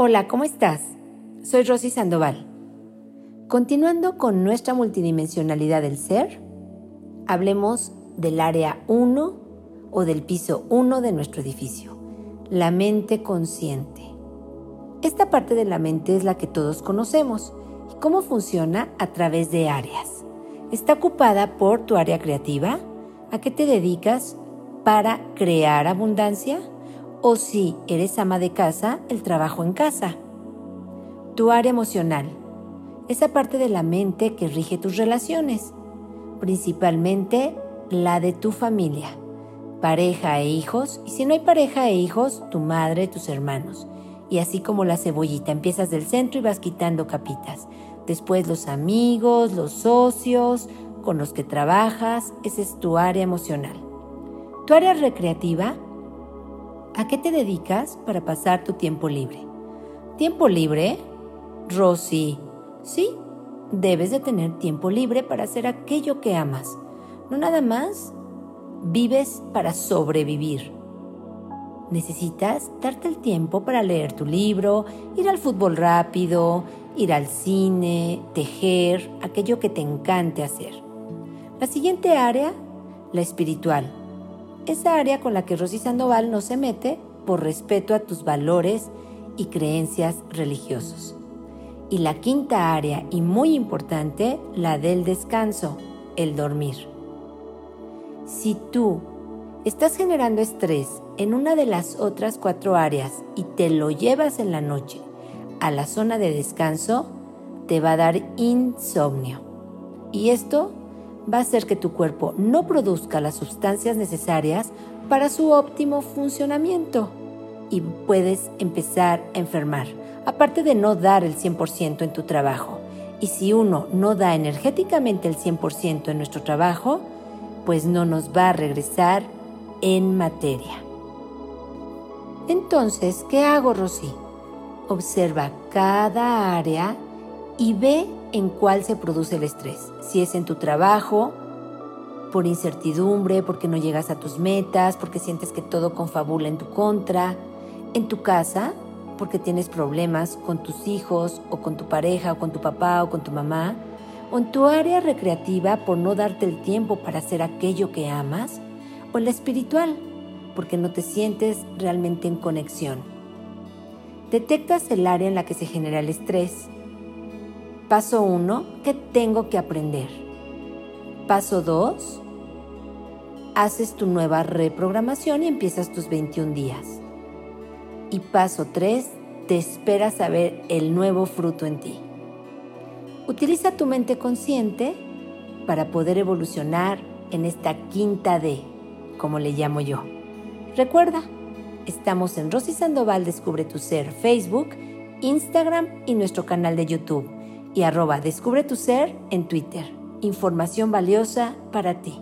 Hola, ¿cómo estás? Soy Rosy Sandoval. Continuando con nuestra multidimensionalidad del ser, hablemos del área 1 o del piso 1 de nuestro edificio, la mente consciente. Esta parte de la mente es la que todos conocemos y cómo funciona a través de áreas. Está ocupada por tu área creativa, a qué te dedicas para crear abundancia, o si eres ama de casa, el trabajo en casa. Tu área emocional, esa parte de la mente que rige tus relaciones, principalmente la de tu familia, pareja e hijos, y si no hay pareja e hijos, tu madre, tus hermanos. Y así como la cebollita, empiezas del centro y vas quitando capitas. Después los amigos, los socios, con los que trabajas, esa es tu área emocional. Tu área recreativa ¿A qué te dedicas para pasar tu tiempo libre? ¿Tiempo libre? Rosy, sí, debes de tener tiempo libre para hacer aquello que amas. No nada más vives para sobrevivir. Necesitas darte el tiempo para leer tu libro, ir al fútbol rápido, ir al cine, tejer, aquello que te encante hacer. La siguiente área, la espiritual esa área con la que Rosy Sandoval no se mete por respeto a tus valores y creencias religiosos. Y la quinta área, y muy importante, la del descanso, el dormir. Si tú estás generando estrés en una de las otras cuatro áreas y te lo llevas en la noche a la zona de descanso, te va a dar insomnio. Y esto va a hacer que tu cuerpo no produzca las sustancias necesarias para su óptimo funcionamiento y puedes empezar a enfermar, aparte de no dar el 100% en tu trabajo. Y si uno no da energéticamente el 100% en nuestro trabajo, pues no nos va a regresar en materia. Entonces, ¿qué hago, Rosy? Observa cada área y ve en cuál se produce el estrés. Si es en tu trabajo, por incertidumbre, porque no llegas a tus metas, porque sientes que todo confabula en tu contra. En tu casa, porque tienes problemas con tus hijos o con tu pareja o con tu papá o con tu mamá. O en tu área recreativa por no darte el tiempo para hacer aquello que amas. O en la espiritual, porque no te sientes realmente en conexión. Detectas el área en la que se genera el estrés Paso 1, ¿qué tengo que aprender? Paso 2, haces tu nueva reprogramación y empiezas tus 21 días. Y paso 3, te esperas a ver el nuevo fruto en ti. Utiliza tu mente consciente para poder evolucionar en esta quinta D, como le llamo yo. Recuerda, estamos en Rosy Sandoval Descubre tu Ser Facebook, Instagram y nuestro canal de YouTube y arroba Descubre tu Ser en Twitter. Información valiosa para ti.